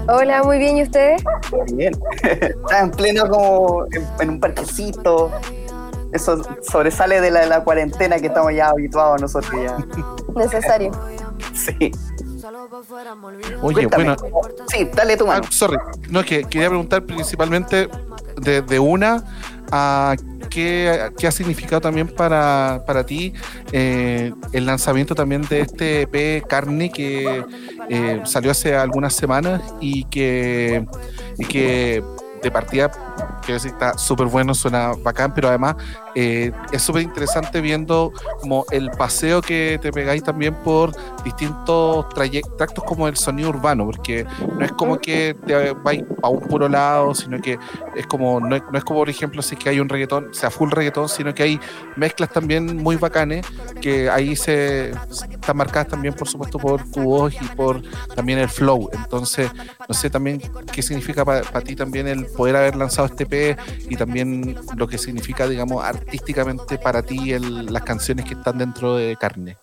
Hola, muy bien, ¿y ustedes? Bien. Está en pleno como en, en un parquecito. Eso sobresale de la, de la cuarentena que estamos ya habituados nosotros ya. Necesario. Sí. Oye, Cuéntame. bueno, Sí, dale tu ah, mano. sorry, no es que quería preguntar principalmente de, de una a qué, qué ha significado también para, para ti eh, el lanzamiento también de este EP Carne que eh, salió hace algunas semanas y que, y que de partida quiero decir está súper bueno, suena bacán, pero además eh, es súper interesante viendo como el paseo que te pegáis también por distintos traye- tractos como el sonido urbano, porque no es como que te vais a un puro lado, sino que es como, no es, como por ejemplo si es que hay un reggaetón, sea full reggaetón, sino que hay mezclas también muy bacanes, que ahí se están marcadas también por supuesto por tu voz y por también el flow. Entonces, no sé también qué significa para ti también el poder haber lanzado este EP y también lo que significa, digamos, artísticamente para ti las canciones que están dentro de Carne.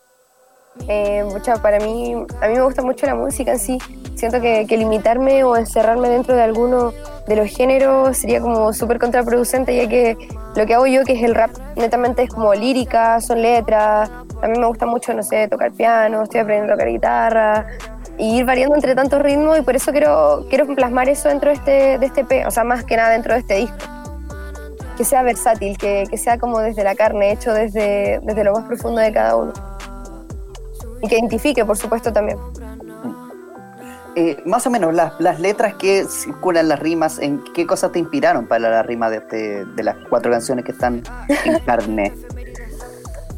Eh, mucha, para mí, a mí me gusta mucho la música en sí. Siento que, que limitarme o encerrarme dentro de alguno de los géneros sería como súper contraproducente, ya que lo que hago yo, que es el rap, netamente es como lírica, son letras. También me gusta mucho, no sé, tocar piano, estoy aprendiendo a tocar guitarra y ir variando entre tantos ritmos y por eso quiero, quiero plasmar eso dentro de este, de este EP, o sea, más que nada dentro de este disco. Que sea versátil, que, que sea como desde la carne, hecho desde, desde lo más profundo de cada uno. Y que identifique, por supuesto, también. Eh, más o menos, las, las letras que circulan las rimas, ¿en qué cosas te inspiraron para la rima de, este- de las cuatro canciones que están en carne?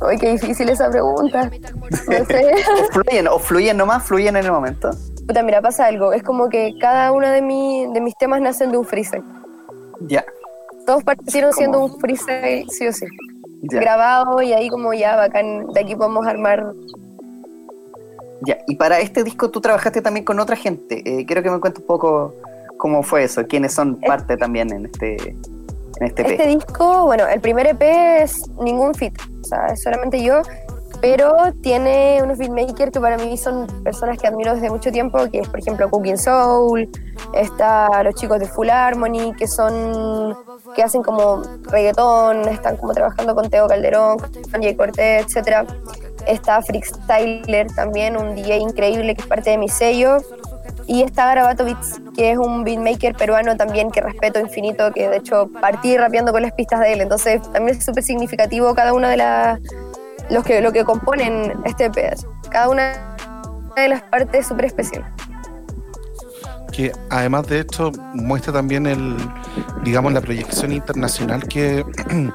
Uy, qué difícil esa pregunta. No sé. ¿O fluyen, o fluyen nomás, fluyen en el momento? Puta, mira, pasa algo. Es como que cada uno de, mi- de mis temas nacen de un freestyle. Ya, Todos partieron ¿Cómo? siendo un freestyle, sí o sí. ya, Grabado y ahí como ya, bacán, de aquí podemos armar. ya. Y para este disco tú trabajaste también con otra gente. Eh, quiero que me cuentes un poco cómo fue eso, quiénes son parte también en este, en este EP. Este disco, bueno, el primer EP es ningún fit, o sea, es solamente yo, pero tiene unos beatmakers que para mí son personas que admiro desde mucho tiempo, que es por ejemplo Cooking Soul, está los chicos de Full Harmony, que son, que hacen como reggaetón, están como trabajando con Teo Calderón, con Jay Cortez, etcétera. Está Freak Styler también, un DJ increíble que es parte de mi sello. Y está Garabato Beats, que es un beatmaker peruano también que respeto infinito, que de hecho partí rapeando con las pistas de él. Entonces también es súper significativo cada una de las los que lo que componen este pedazo. Cada una de las partes es súper especial. que además de esto muestra también el, digamos, la proyección internacional que,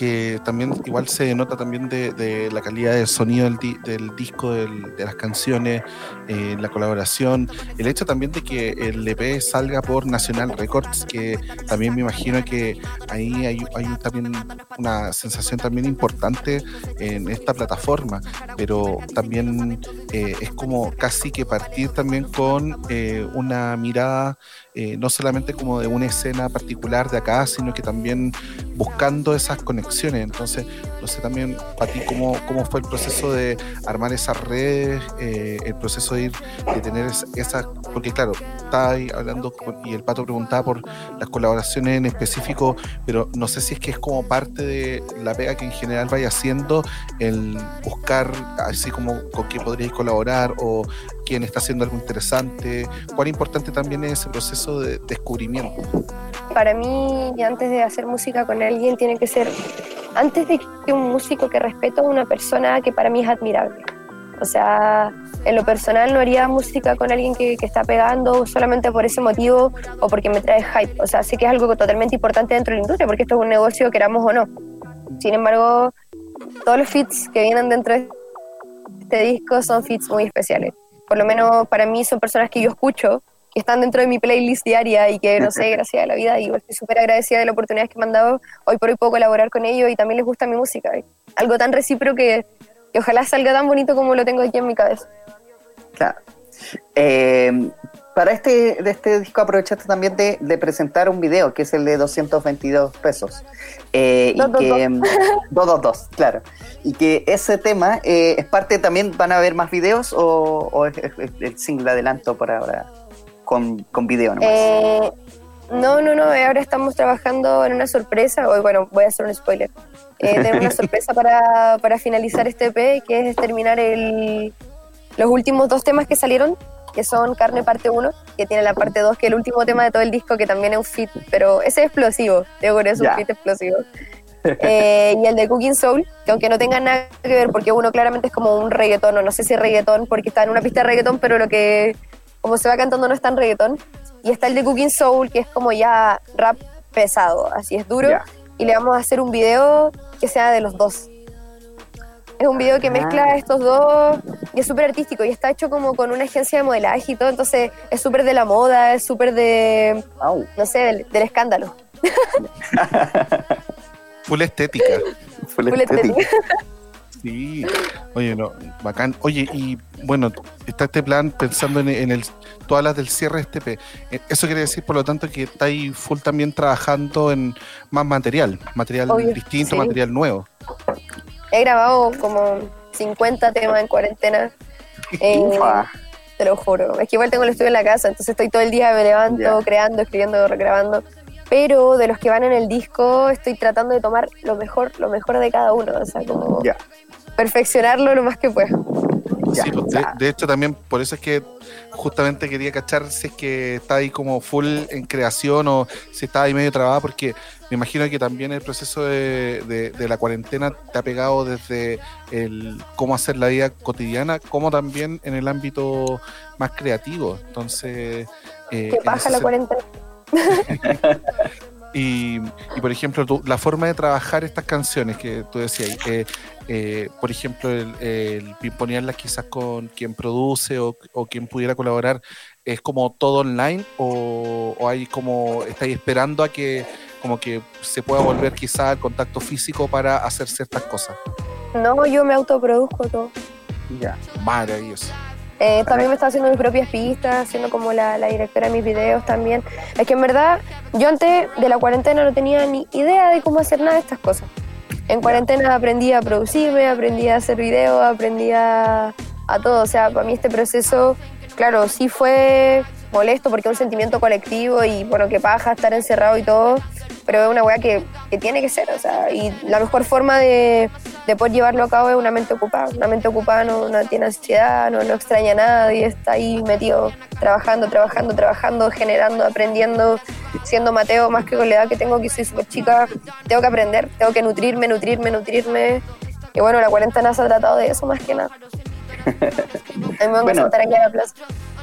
que también igual se nota también de, la calidad del sonido del, di- del disco, de las canciones, eh, la colaboración, el hecho también de que el EP salga por National Records, que también me imagino que ahí hay, también una sensación también importante en esta plataforma, pero también eh, es como casi que partir también con eh, una mirada eh, no solamente como de una escena particular de acá, sino que también buscando esas conexiones. Entonces, no sé también para ti cómo, cómo fue el proceso de armar esas redes, eh, el proceso de ir, de tener es- esas, porque claro, estaba ahí hablando y el pato preguntaba por las colaboraciones en específico, pero no sé si es que es como parte de la pega que en general vaya haciendo el buscar así como con quién podríais colaborar o quién está haciendo algo interesante, cuán importante también es ese proceso de descubrimiento. Para mí, antes de hacer música con alguien, tiene que ser, antes de que un músico que respeto, una persona que para mí es admirable. O sea, en lo personal no haría música con alguien que, que está pegando solamente por ese motivo o porque me trae hype. O sea, sé que es algo totalmente importante dentro de la industria porque esto es un negocio, queramos o no. Sin embargo, todos los fits que vienen dentro de este disco son fits muy especiales. Por lo menos para mí son personas que yo escucho, que están dentro de mi playlist diaria y que, no sé, gracias a la vida, y estoy súper agradecida de la oportunidad que me han dado. Hoy por hoy puedo colaborar con ellos y también les gusta mi música. Algo tan recíproco que, que ojalá salga tan bonito como lo tengo aquí en mi cabeza. Claro. Eh, para este, de este disco aprovechaste también de, de presentar un video, que es el de 222 pesos. Eh, y Dos, dos, que, mm, 222, claro. Y que ese tema eh, es parte también, ¿van a haber más videos o, o es, el single adelanto por ahora con, con video nomás? Eh, no, no, no, ahora estamos trabajando en una sorpresa, hoy bueno, voy a hacer un spoiler. Eh, tenemos una sorpresa para, para finalizar este EP, que es terminar el, los últimos dos temas que salieron, que son Carne parte 1, que tiene la parte 2, que es el último tema de todo el disco, que también es un fit, pero ese es explosivo, digo que es un Ya. fit explosivo. Eh, y el de Cooking Soul, que aunque no tenga nada que ver, porque uno claramente es como un reggaetón, o no sé si reggaetón, porque está en una pista de reggaetón, pero lo que, como se va cantando, no es tan reggaetón. Y está el de Cooking Soul, que es como ya rap pesado, así es duro. Ya. Y le vamos a hacer un video que sea de los dos. Es un video que Ah. mezcla estos dos y es súper artístico y está hecho como con una agencia de modelaje y todo, entonces es súper de la moda, es súper de, no sé, del, del escándalo. Full estética. Full Full estética. estética. Sí, oye, no, bacán. Oye, y bueno, está este plan pensando en, en el, todas las del cierre de este. Eh, Eso quiere decir, por lo tanto, que estáis full también trabajando en más material, material Obvio, distinto, sí. material nuevo. He grabado como 50 temas en cuarentena. eh, te lo juro. Es que igual tengo el estudio en la casa, entonces estoy todo el día, me levanto, creando, escribiendo, regrabando. Pero de los que van en el disco, estoy tratando de tomar lo mejor, lo mejor de cada uno. O sea, como perfeccionarlo lo más que pueda. Ya, Sí, pues, de, hecho, también por eso es que justamente quería cachar si es que está ahí como full en creación o si está ahí medio trabada, porque me imagino que también el proceso de, de- de la cuarentena te ha pegado desde el cómo hacer la vida cotidiana, como también en el ámbito más creativo. Entonces, eh, pasa ese la cuarentena. y, y, por ejemplo, tú- la forma de trabajar estas canciones que tú decías, eh, eh, por ejemplo, el, el pimponearlas quizás con quien produce o, o quien pudiera colaborar, ¿es como todo online o, o hay como, estáis esperando a que como que se pueda volver quizás al contacto físico para hacer ciertas cosas? No, yo me autoproduzco todo. Ya. Maravilloso. Eh, también me está haciendo mis propias pistas, siendo como la, la directora de mis videos también. Es que en verdad, yo antes de la cuarentena no tenía ni idea de cómo hacer nada de estas cosas. En cuarentena aprendí a producirme, aprendí a hacer videos, aprendí a, a todo. O sea, para mí este proceso, claro, sí fue molesto porque es un sentimiento colectivo y bueno, que paja estar encerrado y todo, pero es una weá que, que tiene que ser. O sea, y la mejor forma de, de poder llevarlo a cabo es una mente ocupada. Una mente ocupada no, no tiene ansiedad, no, no extraña a nadie, está ahí metido trabajando, trabajando, trabajando, generando, aprendiendo, siendo Mateo, más que con la edad que tengo, que soy súper chica, tengo que aprender, tengo que nutrirme, nutrirme, nutrirme. Y bueno, la cuarentena se ha tratado de eso más que nada. A mí me van Bueno. aquí a la plaza.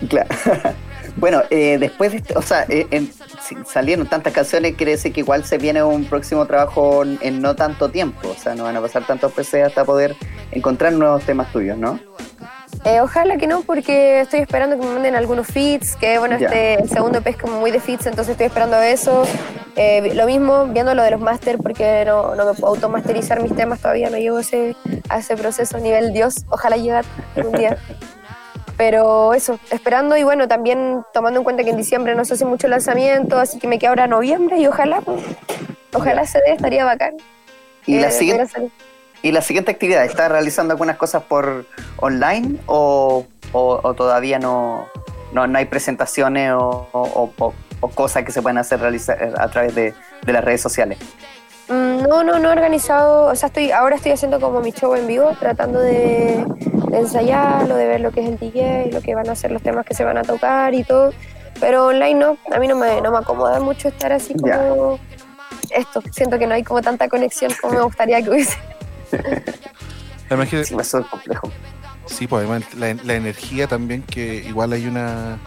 Claro. bueno, eh, después de este, o sea, eh, en- si salieron tantas canciones, quiere decir que igual se viene un próximo trabajo en, en no tanto tiempo. O sea, no van a pasar tantos PC hasta poder encontrar nuevos temas tuyos, ¿no? Eh, ojalá que no, porque estoy esperando que me manden algunos feats, que bueno, Ya. este el segundo EP es como muy de feats, entonces estoy esperando eso. Eh, lo mismo, viendo lo de los máster, porque no, no me puedo automasterizar mis temas todavía, no llego ese, a ese proceso a nivel Dios, ojalá llegar algún día. Pero eso, esperando y bueno, también tomando en cuenta que en diciembre no se hace mucho lanzamiento, así que me queda ahora noviembre y ojalá, pues, ojalá se dé, estaría bacán. Y, Eh, la poder siguiente, y la siguiente actividad, ¿estás realizando algunas cosas por online o, o- o todavía no, no, no hay presentaciones o, o- o- cosas que se pueden hacer realizar a través de, de las redes sociales? Mm, No, no, no he organizado, o sea, estoy, ahora estoy haciendo como mi show en vivo, tratando de, de ensayarlo, de ver lo que es el DJ, lo que van a ser los temas que se van a tocar y todo, pero online no, a mí no me, no me acomoda mucho estar así como esto, siento que no hay como tanta conexión como me gustaría que hubiese. Además que Sí, eso es complejo. Sí, pues además la, la energía también, que igual hay una,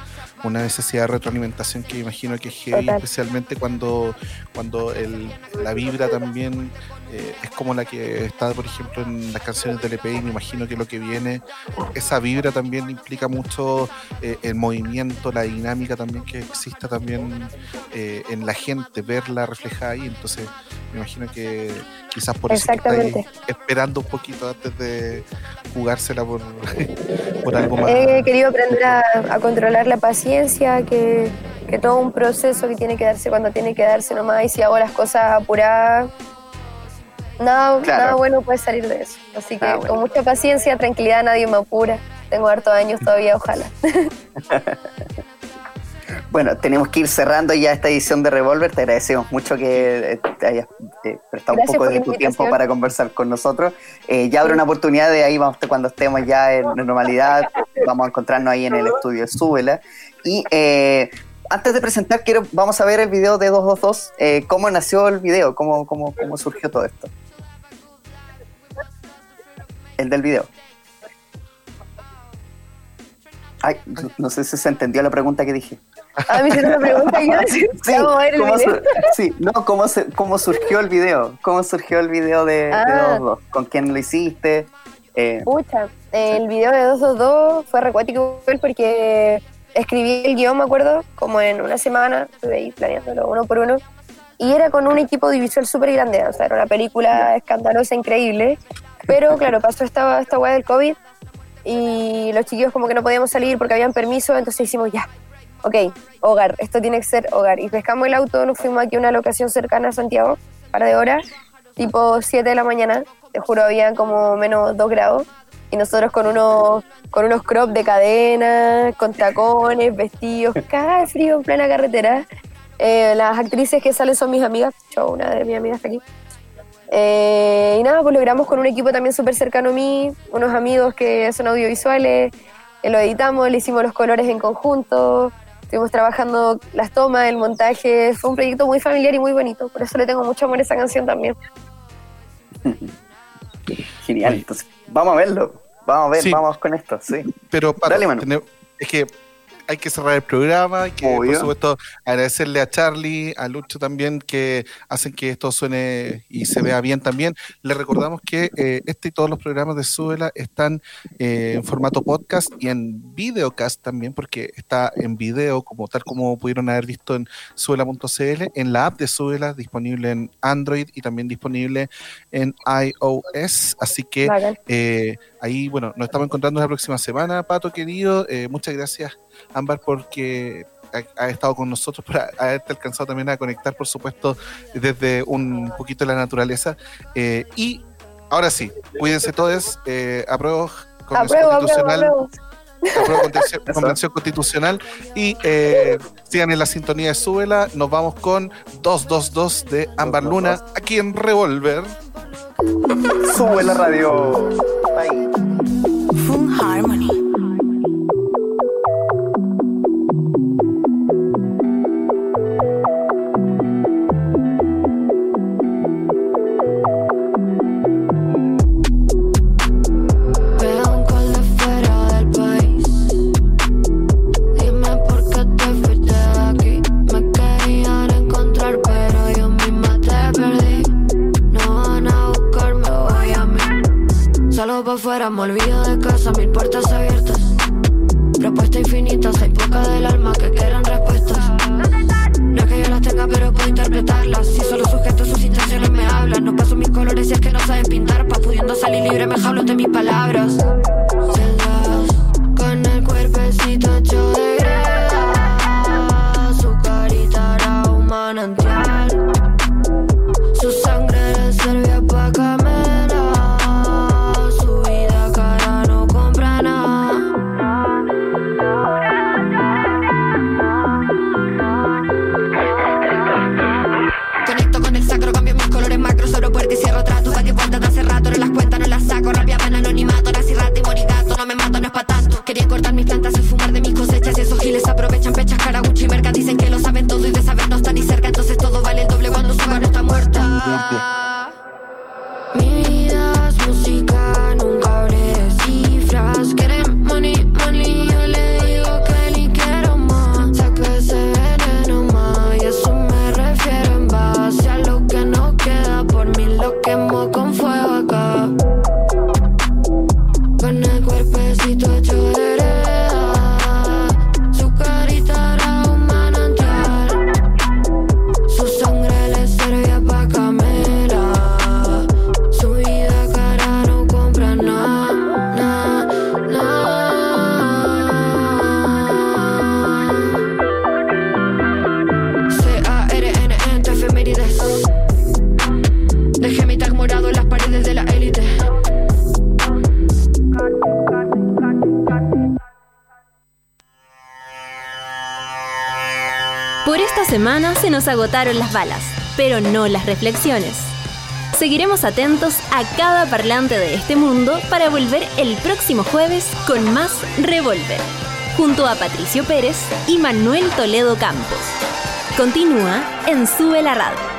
una necesidad de retroalimentación que imagino que es heavy, especialmente cuando, cuando el, la vibra también eh, es como la que está, por ejemplo, en las canciones del EP y me imagino que lo que viene, esa vibra también implica mucho eh, el movimiento, la dinámica también que exista también eh, en la gente, verla reflejada ahí, entonces me imagino que quizás por eso estáis esperando un poquito antes de jugársela por, por algo más. He querido aprender a, a controlar la paciencia, que, que todo un proceso que tiene que darse cuando tiene que darse nomás, y si hago las cosas apuradas, nada, Claro. nada bueno puede salir de eso. Así que Ah, bueno. con mucha paciencia, tranquilidad, nadie me apura. Tengo hartos años todavía, ojalá. Bueno, tenemos que ir cerrando ya esta edición de Revolver. Te agradecemos mucho que eh, te hayas eh, prestado Gracias un poco de tu tiempo para conversar con nosotros. Eh, ya habrá una oportunidad de ahí, vamos, cuando estemos ya en normalidad, vamos a encontrarnos ahí en el estudio de Súbela. Y eh, antes de presentar, quiero, vamos a ver el video de 222. Eh, ¿Cómo nació el video? ¿Cómo, cómo, ¿Cómo surgió todo esto? El del video. Ay, no sé si se entendió la pregunta que dije. A mí se me pregunta y yo Sí, vamos a ver el ¿cómo, video. sí, no, ¿cómo, se- ¿cómo surgió el video? ¿Cómo surgió el video de, de Ah. 2-2? ¿Con quién lo hiciste? Eh, Pucha, el video de 222 fue recuático porque escribí el guion, me acuerdo, como en una semana, estuve ahí planeándolo uno por uno, y era con un equipo audiovisual súper grande, o sea, era una película escandalosa, increíble, pero claro, pasó esta, esta del COVID y los chiquillos como que no podíamos salir porque habían permiso, entonces hicimos ya, ok, hogar, esto tiene que ser hogar, y pescamos el auto, nos fuimos aquí a una locación cercana a Santiago, un par de horas, tipo 7 de la mañana, te juro, había como menos 2 grados. Y nosotros con unos, con unos crop de cadena, con tacones, vestidos, cae frío en plena carretera. Eh, las actrices que salen son mis amigas, yo, una de mis amigas está aquí. Eh, y nada, pues logramos con un equipo también súper cercano a mí, unos amigos que son audiovisuales, eh, lo editamos, le hicimos los colores en conjunto, estuvimos trabajando las tomas, el montaje, fue un proyecto muy familiar y muy bonito, por eso le tengo mucho amor a esa canción también. genial, entonces vamos a verlo. Vamos a ver, Sí. vamos con esto, sí. Pero para Dale, Manu. es que hay que cerrar el programa, hay que Obvio. por supuesto agradecerle a Charlie, a Lucho también, que hacen que esto suene y se vea bien también. Les recordamos que eh, este y todos los programas de Súbela están eh, en formato podcast y en videocast también, porque está en video, como tal como pudieron haber visto en Súbela.cl, en la app de Súbela, disponible en Android y también disponible en iOS. Así que eh, ahí, bueno, nos estamos encontrando la próxima semana, Pato querido. Eh, muchas gracias, Ámbar porque ha, ha, estado con nosotros, por haberte alcanzado también a conectar, por supuesto, desde un poquito la naturaleza. Eh, y ahora sí, cuídense todos, eh, apruebo convención apruebo, constitucional. Apruebo, apruebo convención, convención constitucional y eh, sigan en la sintonía de Súbela. Nos vamos con 222 de Ámbar Luna aquí en Revolver. Sube la radio. Bye. pa' me olvido de casa, mil puertas abiertas. Propuestas infinitas, hay pocas del alma que quieran respuestas. No es que yo las tenga, pero puedo interpretarlas. Si solo sujeto sus intenciones me hablan. No paso mis colores si es que no saben pintar. Pa' pudiendo salir libre, me jablo de mis palabras. agotaron las balas, pero no las reflexiones. Seguiremos atentos a cada parlante de este mundo para volver el próximo jueves con más Revolver, junto a Patricio Pérez y Manuel Toledo Campos. Continúa en Sube la Radio.